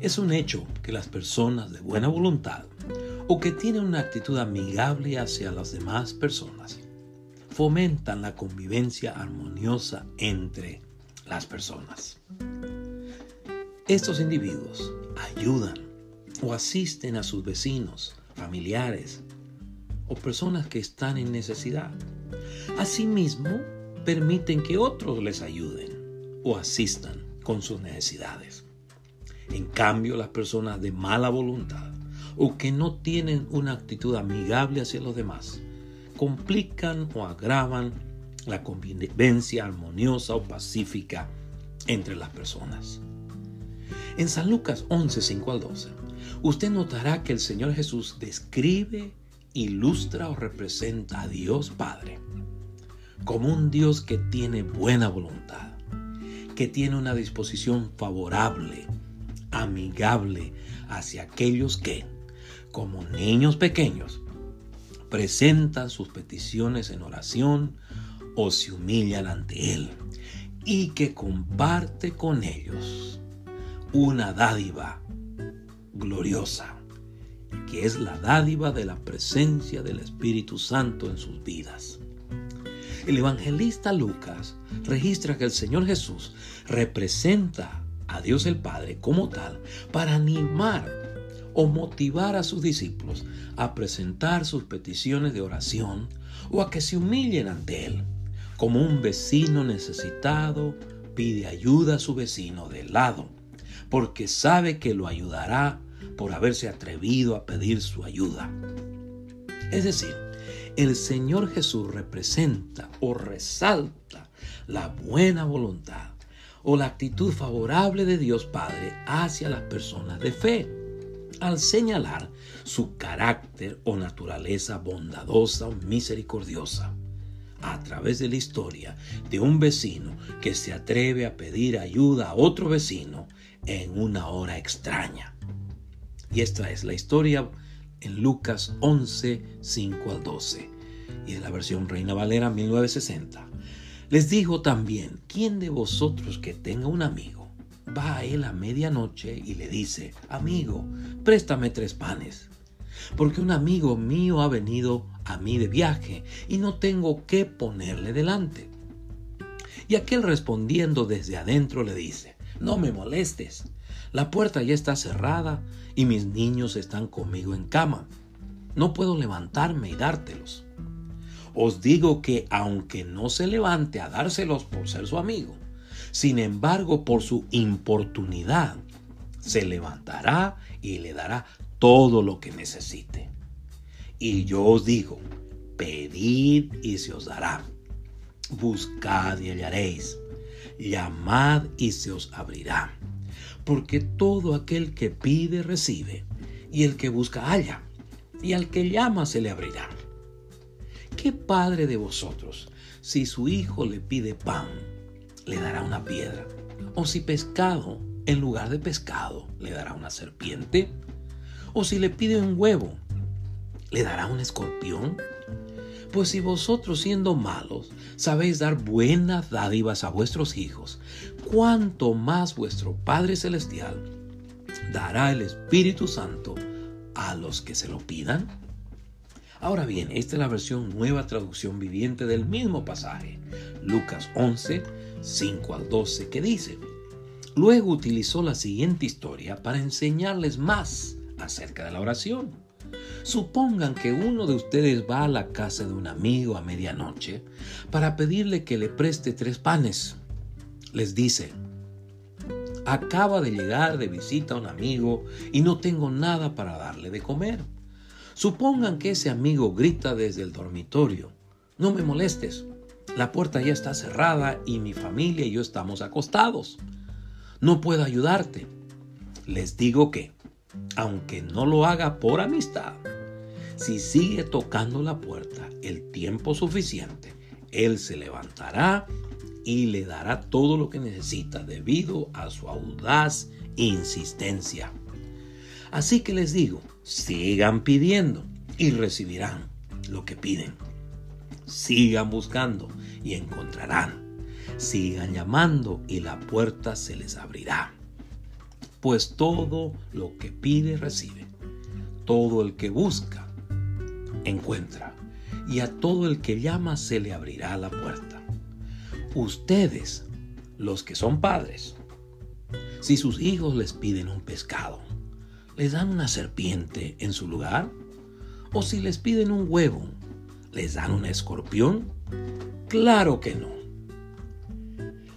Es un hecho que las personas de buena voluntad o que tienen una actitud amigable hacia las demás personas fomentan la convivencia armoniosa entre las personas. Estos individuos ayudan o asisten a sus vecinos, familiares o personas que están en necesidad. Asimismo, permiten que otros les ayuden o asistan con sus necesidades. En cambio, las personas de mala voluntad o que no tienen una actitud amigable hacia los demás complican o agravan la convivencia armoniosa o pacífica entre las personas. En San Lucas 11, 5 al 12, usted notará que el Señor Jesús describe, ilustra o representa a Dios Padre como un Dios que tiene buena voluntad, que tiene una disposición favorable, amigable hacia aquellos que, como niños pequeños, presentan sus peticiones en oración o se humillan ante Él y que comparte con ellos una dádiva gloriosa, que es la dádiva de la presencia del Espíritu Santo en sus vidas. El evangelista Lucas registra que el Señor Jesús representa a Dios el Padre como tal para animar o motivar a sus discípulos a presentar sus peticiones de oración o a que se humillen ante Él, como un vecino necesitado pide ayuda a su vecino de lado, porque sabe que lo ayudará por haberse atrevido a pedir su ayuda. Es decir, el Señor Jesús representa o resalta la buena voluntad o la actitud favorable de Dios Padre hacia las personas de fe al señalar su carácter o naturaleza bondadosa o misericordiosa a través de la historia de un vecino que se atreve a pedir ayuda a otro vecino en una hora extraña. Y esta es la historia en Lucas 11, 5 al 12 y en la versión Reina Valera 1960. Les dijo también, ¿quién de vosotros que tenga un amigo va a él a medianoche y le dice, amigo, préstame tres panes, porque un amigo mío ha venido a mí de viaje y no tengo qué ponerle delante. Y aquel respondiendo desde adentro le dice, no me molestes, la puerta ya está cerrada y mis niños están conmigo en cama. No puedo levantarme y dártelos. Os digo que aunque no se levante a dárselos por ser su amigo, sin embargo, por su importunidad, se levantará y le dará todo lo que necesite. Y yo os digo, pedid y se os dará. Buscad y hallaréis. Llamad y se os abrirá. Porque todo aquel que pide recibe, y el que busca halla, y al que llama se le abrirá. ¿Qué padre de vosotros, si su hijo le pide pan, le dará una piedra. O si pescado, en lugar de pescado, le dará una serpiente. O si le pide un huevo, le dará un escorpión. Pues si vosotros siendo malos sabéis dar buenas dádivas a vuestros hijos, cuánto más vuestro Padre Celestial dará el Espíritu Santo a los que se lo pidan. Ahora bien, esta es la versión nueva traducción viviente del mismo pasaje, Lucas 11, 5 al 12, que dice, luego utilizó la siguiente historia para enseñarles más acerca de la oración. Supongan que uno de ustedes va a la casa de un amigo a medianoche para pedirle que le preste tres panes. Les dice, acaba de llegar de visita a un amigo y no tengo nada para darle de comer. Supongan que ese amigo grita desde el dormitorio, no me molestes, la puerta ya está cerrada y mi familia y yo estamos acostados. No puedo ayudarte. Les digo que, aunque no lo haga por amistad, si sigue tocando la puerta el tiempo suficiente, Él se levantará y le dará todo lo que necesita debido a su audaz insistencia. Así que les digo, sigan pidiendo y recibirán lo que piden. Sigan buscando y encontrarán. Sigan llamando y la puerta se les abrirá. pues todo lo que pide recibe. Todo el que busca, encuentra. Y a todo el que llama se le abrirá la puerta. Ustedes, los que son padres, si sus hijos les piden un pescado, ¿les dan una serpiente en su lugar? ¿O si les piden un huevo, les dan un escorpión? Claro que no.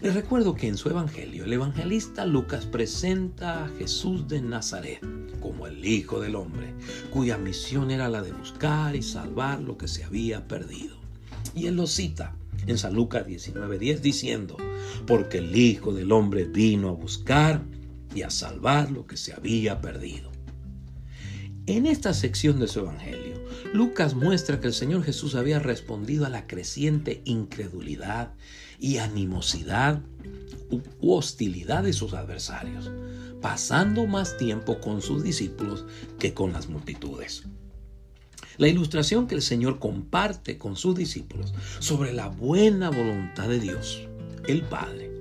Les recuerdo que en su Evangelio el evangelista Lucas presenta a Jesús de Nazaret como el Hijo del Hombre, cuya misión era la de buscar y salvar lo que se había perdido. Y él lo cita en San Lucas 19:10 diciendo, porque el Hijo del Hombre vino a buscar y a salvar lo que se había perdido. En esta sección de su Evangelio, Lucas muestra que el Señor Jesús había respondido a la creciente incredulidad y animosidad u hostilidad de sus adversarios, pasando más tiempo con sus discípulos que con las multitudes. La ilustración que el Señor comparte con sus discípulos sobre la buena voluntad de Dios, el Padre,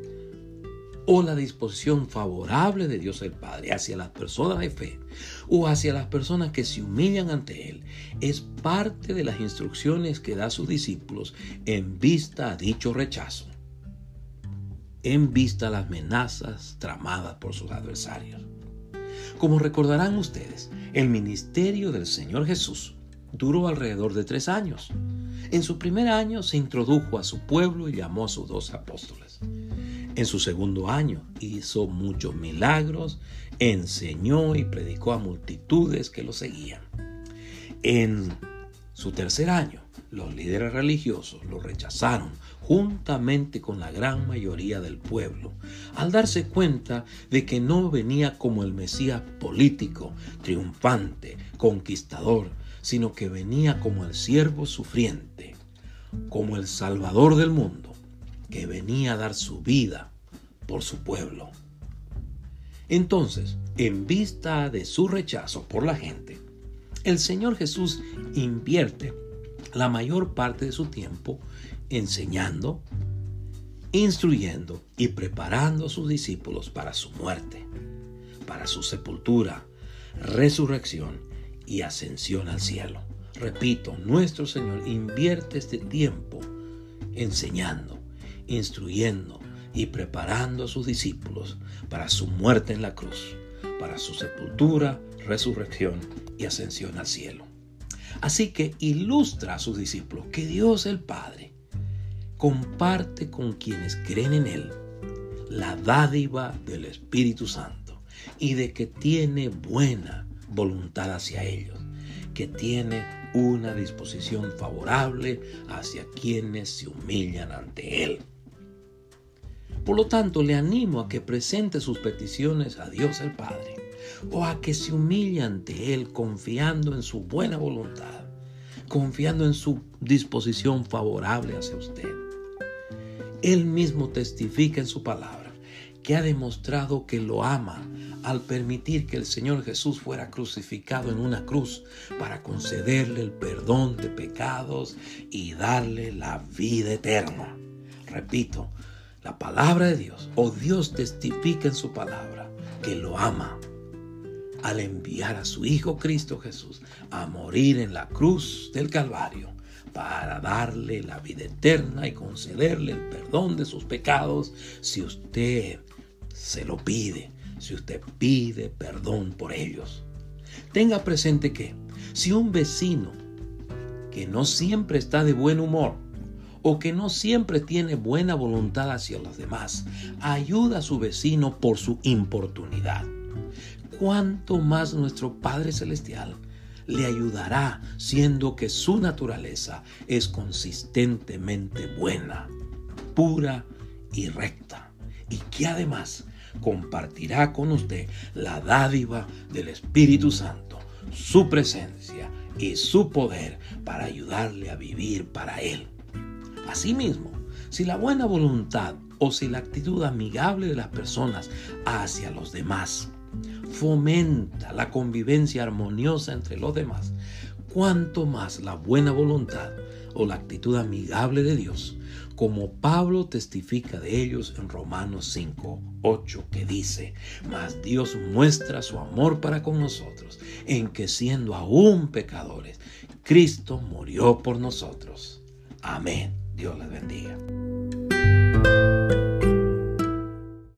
o la disposición favorable de Dios el Padre hacia las personas de fe o hacia las personas que se humillan ante Él es parte de las instrucciones que da a sus discípulos en vista a dicho rechazo, en vista a las amenazas tramadas por sus adversarios. Como recordarán ustedes, el ministerio del Señor Jesús duró alrededor de tres años. En su primer año se introdujo a su pueblo y llamó a sus dos apóstoles. En su segundo año hizo muchos milagros, enseñó y predicó a multitudes que lo seguían. En su tercer año, los líderes religiosos lo rechazaron juntamente con la gran mayoría del pueblo, al darse cuenta de que no venía como el Mesías político, triunfante, conquistador, sino que venía como el siervo sufriente, como el Salvador del mundo que venía a dar su vida por su pueblo. Entonces, en vista de su rechazo por la gente, el Señor Jesús invierte la mayor parte de su tiempo enseñando, instruyendo y preparando a sus discípulos para su muerte, para su sepultura, resurrección y ascensión al cielo. Repito, nuestro Señor invierte este tiempo enseñando, instruyendo y preparando a sus discípulos para su muerte en la cruz, para su sepultura, resurrección y ascensión al cielo. Así que ilustra a sus discípulos que Dios el Padre comparte con quienes creen en Él la dádiva del Espíritu Santo y de que tiene buena voluntad hacia ellos, que tiene una disposición favorable hacia quienes se humillan ante Él. Por lo tanto, le animo a que presente sus peticiones a Dios el Padre o a que se humille ante Él confiando en su buena voluntad, confiando en su disposición favorable hacia usted. Él mismo testifica en su palabra que ha demostrado que lo ama al permitir que el Señor Jesús fuera crucificado en una cruz para concederle el perdón de pecados y darle la vida eterna. Repito, la palabra de Dios o Dios testifica en su palabra que lo ama al enviar a su Hijo Cristo Jesús a morir en la cruz del Calvario para darle la vida eterna y concederle el perdón de sus pecados si usted se lo pide, si usted pide perdón por ellos. Tenga presente que si un vecino que no siempre está de buen humor o que no siempre tiene buena voluntad hacia los demás, ayuda a su vecino por su importunidad. ¿Cuánto más nuestro Padre Celestial le ayudará siendo que su naturaleza es consistentemente buena, pura y recta? Y que además compartirá con usted la dádiva del Espíritu Santo, su presencia y su poder para ayudarle a vivir para Él. Asimismo, si la buena voluntad o si la actitud amigable de las personas hacia los demás fomenta la convivencia armoniosa entre los demás, cuanto más la buena voluntad o la actitud amigable de Dios, como Pablo testifica de ellos en Romanos 5, 8, que dice, mas Dios muestra su amor para con nosotros, en que siendo aún pecadores, Cristo murió por nosotros. Amén. Dios les bendiga.